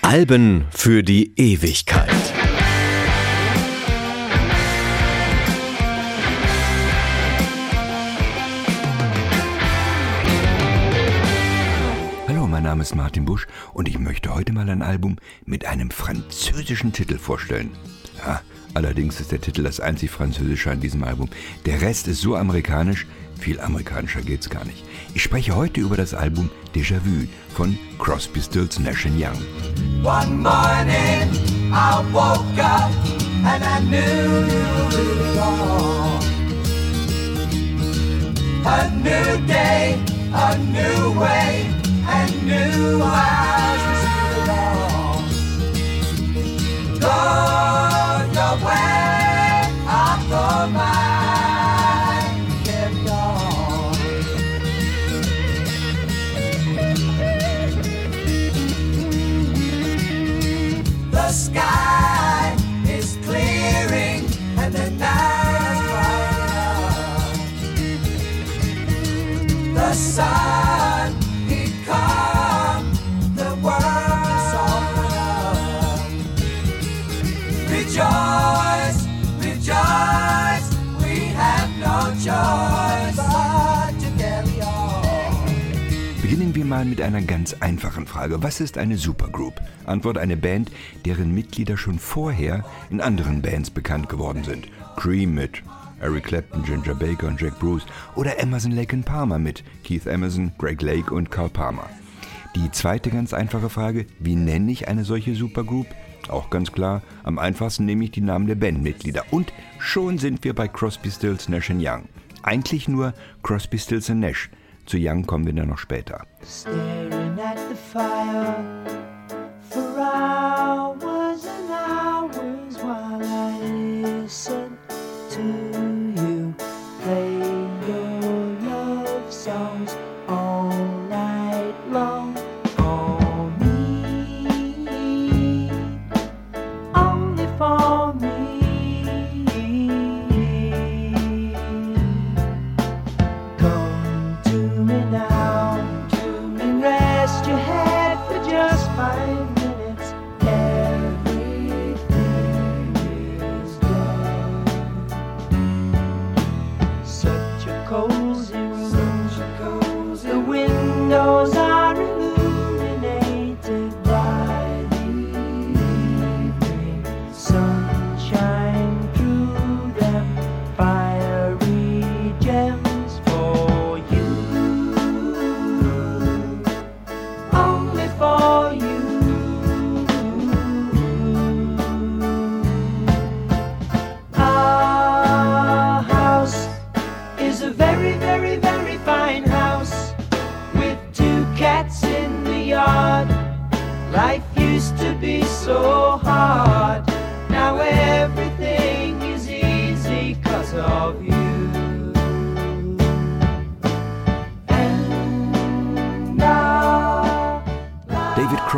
Alben für die Ewigkeit. Hallo, mein Name ist Martin Busch und ich möchte heute mal ein Album mit einem französischen Titel vorstellen. Ja, allerdings ist der Titel das einzig französische an diesem Album. Der Rest ist so amerikanisch, viel amerikanischer geht's gar nicht. Ich spreche heute über das Album Déjà Vu von Crosby, Stills, Nash Young. One morning I woke up and I knew it all. A new day, a new way, and new eyes mal mit einer ganz einfachen Frage. Was ist eine Supergroup? Antwort eine Band, deren Mitglieder schon vorher in anderen Bands bekannt geworden sind. Cream mit Eric Clapton, Ginger Baker und Jack Bruce oder Emerson Lake and Palmer mit Keith Emerson, Greg Lake und Carl Palmer. Die zweite ganz einfache Frage, wie nenne ich eine solche Supergroup? Auch ganz klar, am einfachsten nehme ich die Namen der Bandmitglieder. Und schon sind wir bei Crosby, Stills, Nash Young. Eigentlich nur Crosby, Stills Nash. Zu Young kommen wir dann noch später. Staring at the fire. very, very, very fine house with two cats in the yard. Life used to be so hard.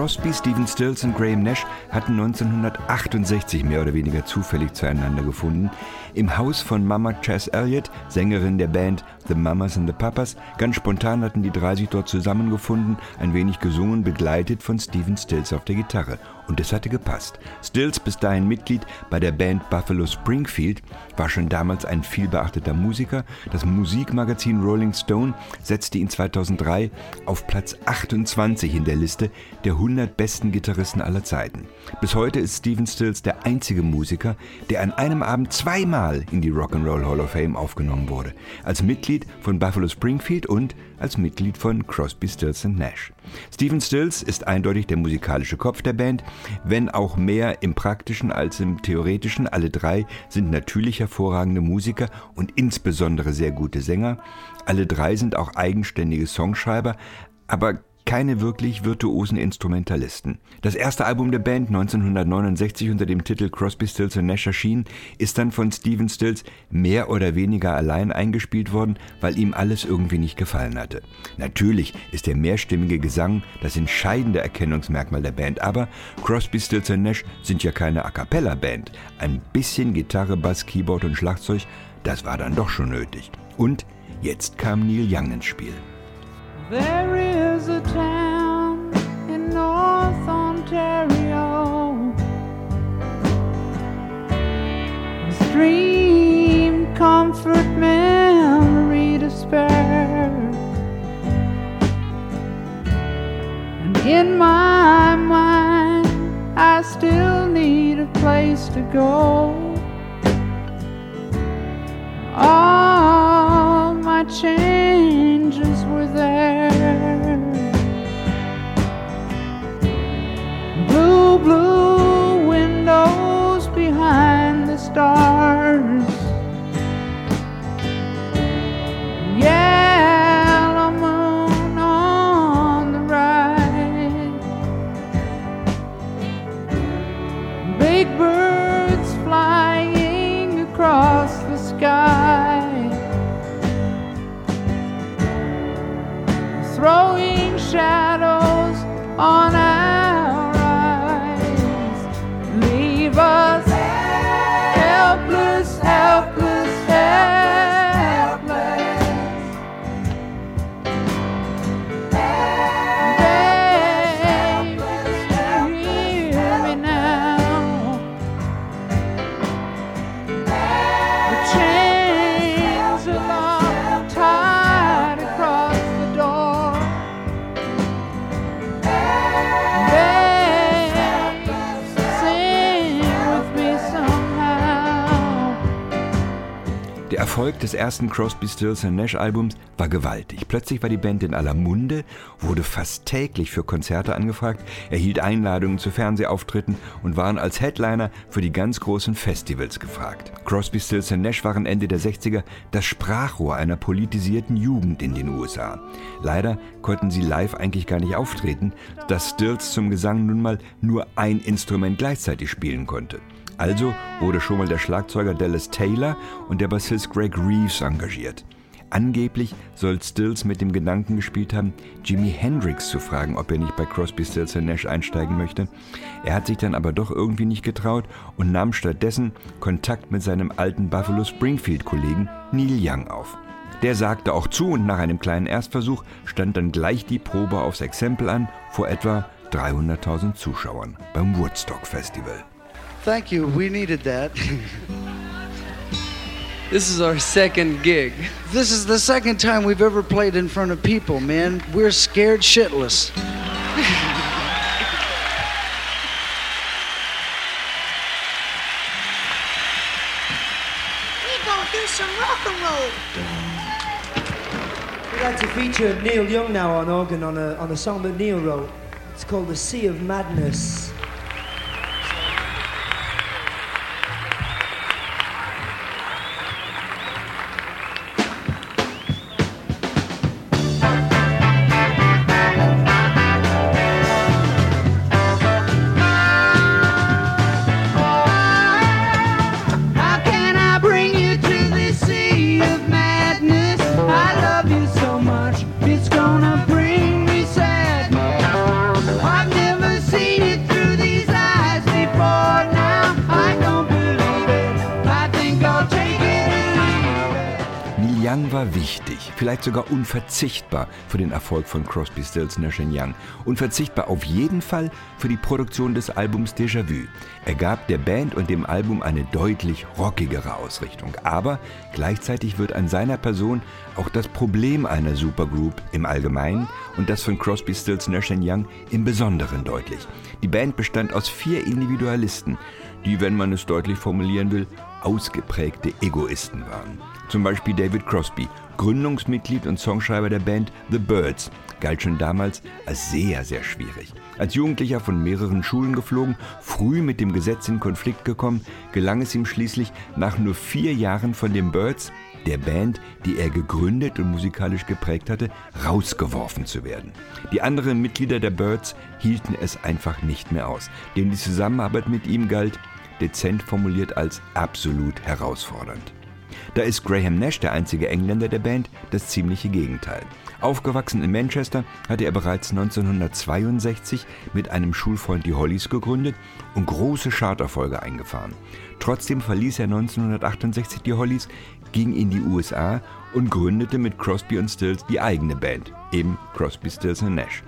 Crosby, Stephen Stills und Graham Nash hatten 1968 mehr oder weniger zufällig zueinander gefunden, im Haus von Mama Chas Elliott, Sängerin der Band The Mamas and the Papas. Ganz spontan hatten die drei sich dort zusammengefunden, ein wenig gesungen, begleitet von Stephen Stills auf der Gitarre. Und es hatte gepasst. Stills, bis dahin Mitglied bei der Band Buffalo Springfield, war schon damals ein vielbeachteter Musiker. Das Musikmagazin Rolling Stone setzte ihn 2003 auf Platz 28 in der Liste der 100 besten Gitarristen aller Zeiten. Bis heute ist Stephen Stills der einzige Musiker, der an einem Abend zweimal in die Rock'n'Roll Hall of Fame aufgenommen wurde. Als Mitglied von Buffalo Springfield und als Mitglied von Crosby, Stills Nash. Stephen Stills ist eindeutig der musikalische Kopf der Band, wenn auch mehr im praktischen als im theoretischen. Alle drei sind natürlich hervorragende Musiker und insbesondere sehr gute Sänger. Alle drei sind auch eigenständige Songschreiber, aber keine wirklich virtuosen Instrumentalisten. Das erste Album der Band 1969 unter dem Titel Crosby, Stills Nash erschien, ist dann von Stephen Stills mehr oder weniger allein eingespielt worden, weil ihm alles irgendwie nicht gefallen hatte. Natürlich ist der mehrstimmige Gesang das entscheidende Erkennungsmerkmal der Band, aber Crosby, Stills Nash sind ja keine A cappella Band. Ein bisschen Gitarre, Bass, Keyboard und Schlagzeug, das war dann doch schon nötig. Und Jetzt kam Neil Young ins Spiel. There A stream, comfort, memory, despair. And in my mind, I still need a place to go. All my changes star. Erfolg des ersten Crosby, Stills Nash Albums war gewaltig. Plötzlich war die Band in aller Munde, wurde fast täglich für Konzerte angefragt, erhielt Einladungen zu Fernsehauftritten und waren als Headliner für die ganz großen Festivals gefragt. Crosby, Stills Nash waren Ende der 60er das Sprachrohr einer politisierten Jugend in den USA. Leider konnten sie live eigentlich gar nicht auftreten, dass Stills zum Gesang nun mal nur ein Instrument gleichzeitig spielen konnte. Also wurde schon mal der Schlagzeuger Dallas Taylor und der Bassist Greg Reeves engagiert. Angeblich soll Stills mit dem Gedanken gespielt haben, Jimi Hendrix zu fragen, ob er nicht bei Crosby, Stills Nash einsteigen möchte. Er hat sich dann aber doch irgendwie nicht getraut und nahm stattdessen Kontakt mit seinem alten Buffalo Springfield-Kollegen Neil Young auf. Der sagte auch zu und nach einem kleinen Erstversuch stand dann gleich die Probe aufs Exempel an vor etwa 300.000 Zuschauern beim Woodstock Festival. Thank you. We needed that. This is our second gig. this is the second time we've ever played in front of people, man. We're scared shitless. We gonna do some rock and roll. We'd like to feature Neil Young now on organ on a, on a song that Neil wrote. It's called The Sea of Madness. Young war wichtig, vielleicht sogar unverzichtbar für den Erfolg von Crosby, Stills, Nash Young. Unverzichtbar auf jeden Fall für die Produktion des Albums Déjà-vu. Er gab der Band und dem Album eine deutlich rockigere Ausrichtung. Aber gleichzeitig wird an seiner Person auch das Problem einer Supergroup im Allgemeinen und das von Crosby, Stills, Nash Young im Besonderen deutlich. Die Band bestand aus vier Individualisten, die, wenn man es deutlich formulieren will, ausgeprägte Egoisten waren. Zum Beispiel David Crosby, Gründungsmitglied und Songschreiber der Band The Birds, galt schon damals als sehr, sehr schwierig. Als Jugendlicher von mehreren Schulen geflogen, früh mit dem Gesetz in Konflikt gekommen, gelang es ihm schließlich nach nur vier Jahren von den Birds, der Band, die er gegründet und musikalisch geprägt hatte, rausgeworfen zu werden. Die anderen Mitglieder der Birds hielten es einfach nicht mehr aus, denn die Zusammenarbeit mit ihm galt, dezent formuliert als absolut herausfordernd. Da ist Graham Nash, der einzige Engländer der Band, das ziemliche Gegenteil. Aufgewachsen in Manchester hatte er bereits 1962 mit einem Schulfreund die Hollies gegründet und große Charterfolge eingefahren. Trotzdem verließ er 1968 die Hollies, ging in die USA und gründete mit Crosby und Stills die eigene Band, eben Crosby, Stills Nash.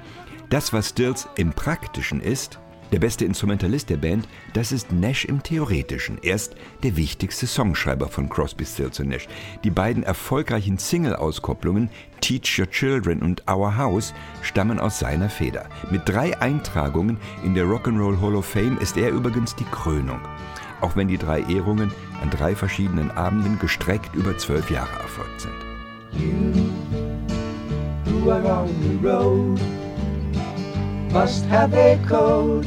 Das, was Stills im Praktischen ist, der beste Instrumentalist der Band, das ist Nash im Theoretischen. Er ist der wichtigste Songschreiber von Crosby, Stills und Nash. Die beiden erfolgreichen Single-Auskopplungen Teach Your Children und Our House stammen aus seiner Feder. Mit drei Eintragungen in der Rock'n'Roll Hall of Fame ist er übrigens die Krönung. Auch wenn die drei Ehrungen an drei verschiedenen Abenden gestreckt über zwölf Jahre erfolgt sind. You must have a code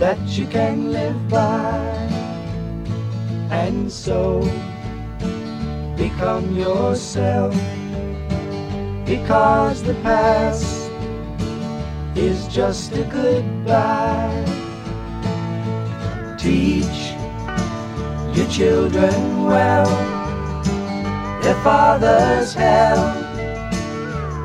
that you can live by, and so become yourself. Because the past is just a goodbye. Teach your children well their father's hell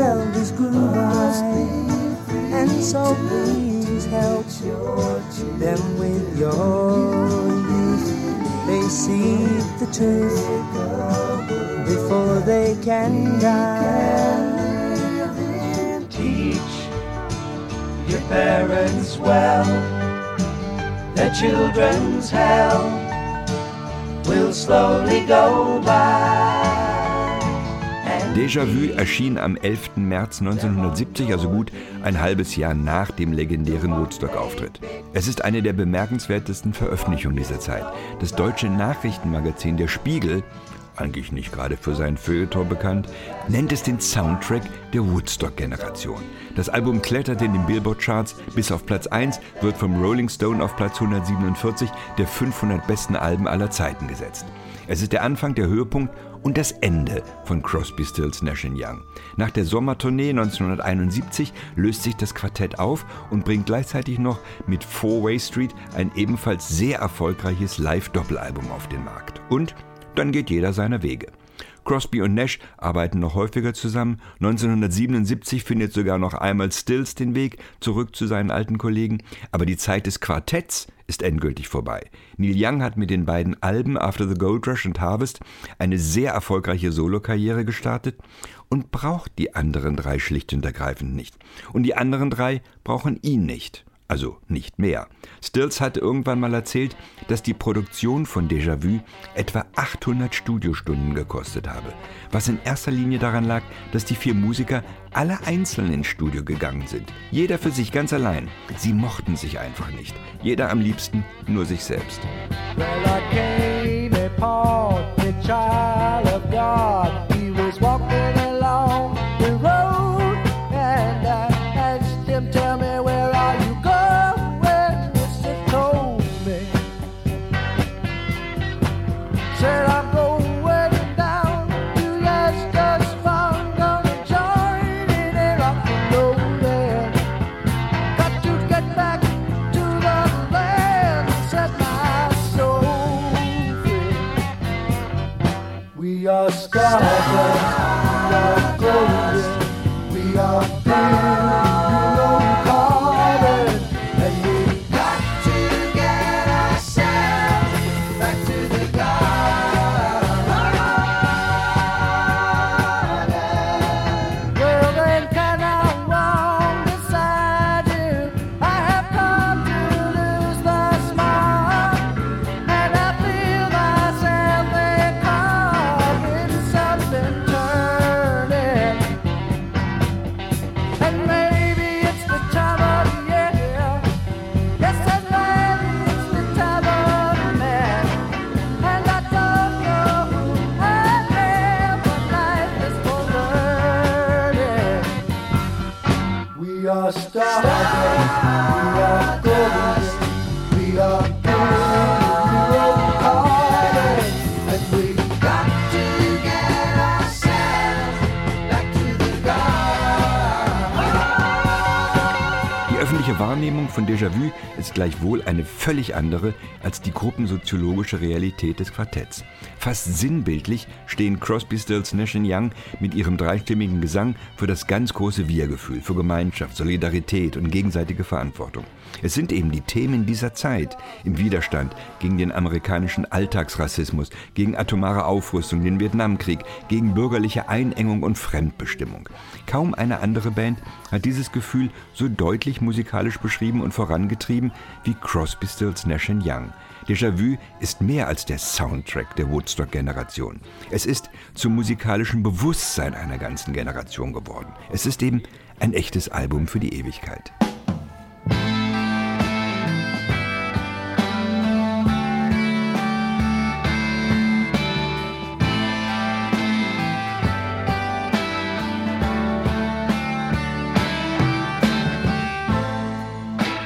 elders grew by, and so please help them with your youth. They see the truth before they can die. Teach your parents well, their children's hell will slowly go by. Déjà-vu erschien am 11. März 1970, also gut ein halbes Jahr nach dem legendären Woodstock-Auftritt. Es ist eine der bemerkenswertesten Veröffentlichungen dieser Zeit. Das deutsche Nachrichtenmagazin Der Spiegel, eigentlich nicht gerade für sein Feuilleton bekannt, nennt es den Soundtrack der Woodstock-Generation. Das Album klettert in den Billboard-Charts bis auf Platz 1, wird vom Rolling Stone auf Platz 147 der 500 besten Alben aller Zeiten gesetzt. Es ist der Anfang, der Höhepunkt und das Ende von Crosby, Stills, Nash Young. Nach der Sommertournee 1971 löst sich das Quartett auf und bringt gleichzeitig noch mit Four Way Street ein ebenfalls sehr erfolgreiches Live-Doppelalbum auf den Markt. Und dann geht jeder seiner Wege. Crosby und Nash arbeiten noch häufiger zusammen. 1977 findet sogar noch einmal Stills den Weg zurück zu seinen alten Kollegen. Aber die Zeit des Quartetts ist endgültig vorbei. Neil Young hat mit den beiden Alben After the Gold Rush und Harvest eine sehr erfolgreiche Solokarriere gestartet und braucht die anderen drei schlicht und ergreifend nicht. Und die anderen drei brauchen ihn nicht. Also nicht mehr. Stills hatte irgendwann mal erzählt, dass die Produktion von Déjà-vu etwa 800 Studiostunden gekostet habe. Was in erster Linie daran lag, dass die vier Musiker alle einzeln ins Studio gegangen sind. Jeder für sich ganz allein. Sie mochten sich einfach nicht. Jeder am liebsten nur sich selbst. Well, sky. Wahrnehmung von Déjà-vu ist gleichwohl eine völlig andere als die gruppensoziologische Realität des Quartetts. Fast sinnbildlich stehen Crosby, Stills, Nash Young mit ihrem dreistimmigen Gesang für das ganz große Wir-Gefühl, für Gemeinschaft, Solidarität und gegenseitige Verantwortung. Es sind eben die Themen dieser Zeit im Widerstand gegen den amerikanischen Alltagsrassismus, gegen atomare Aufrüstung, den Vietnamkrieg, gegen bürgerliche Einengung und Fremdbestimmung. Kaum eine andere Band hat dieses Gefühl so deutlich musikalisch beschrieben und vorangetrieben wie Crosby, Stills, Nash Young. Déjà-vu ist mehr als der Soundtrack der Woodstock-Generation. Es ist zum musikalischen Bewusstsein einer ganzen Generation geworden. Es ist eben ein echtes Album für die Ewigkeit.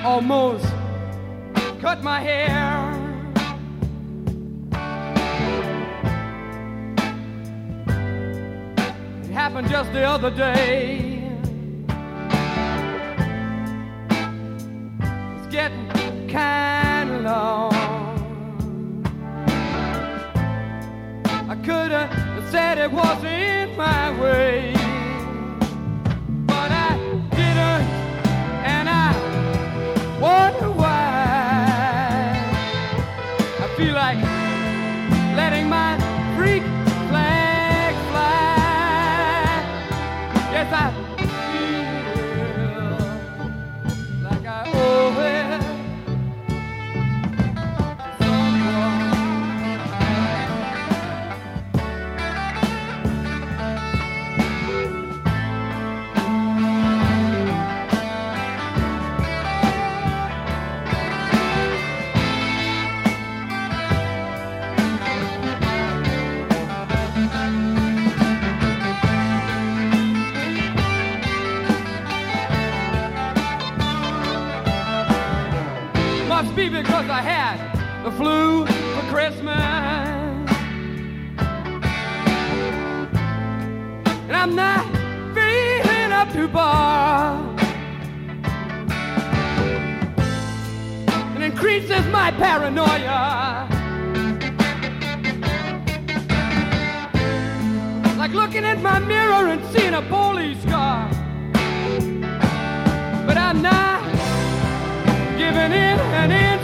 Almost my hair. It happened just the other day. It's getting kind of long. I could have said it wasn't my way. Like looking at my mirror and seeing a police car. But I'm not giving in an inch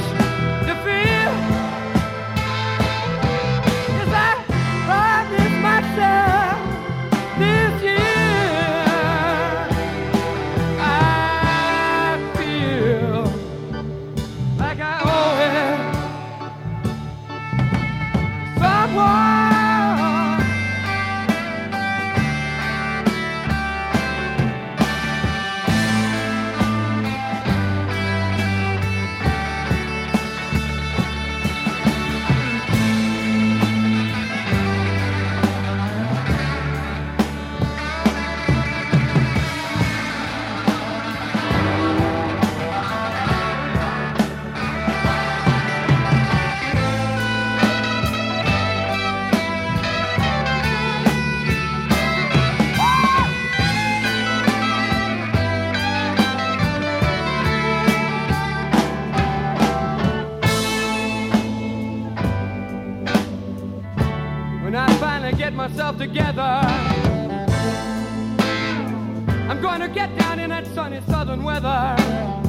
I'm to get down in that sunny southern weather.